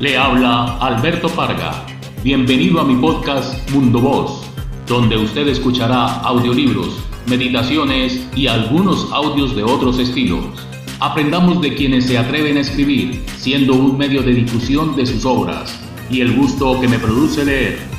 Le habla Alberto Parga. Bienvenido a mi podcast Mundo Voz, donde usted escuchará audiolibros, meditaciones y algunos audios de otros estilos. Aprendamos de quienes se atreven a escribir, siendo un medio de difusión de sus obras, y el gusto que me produce leer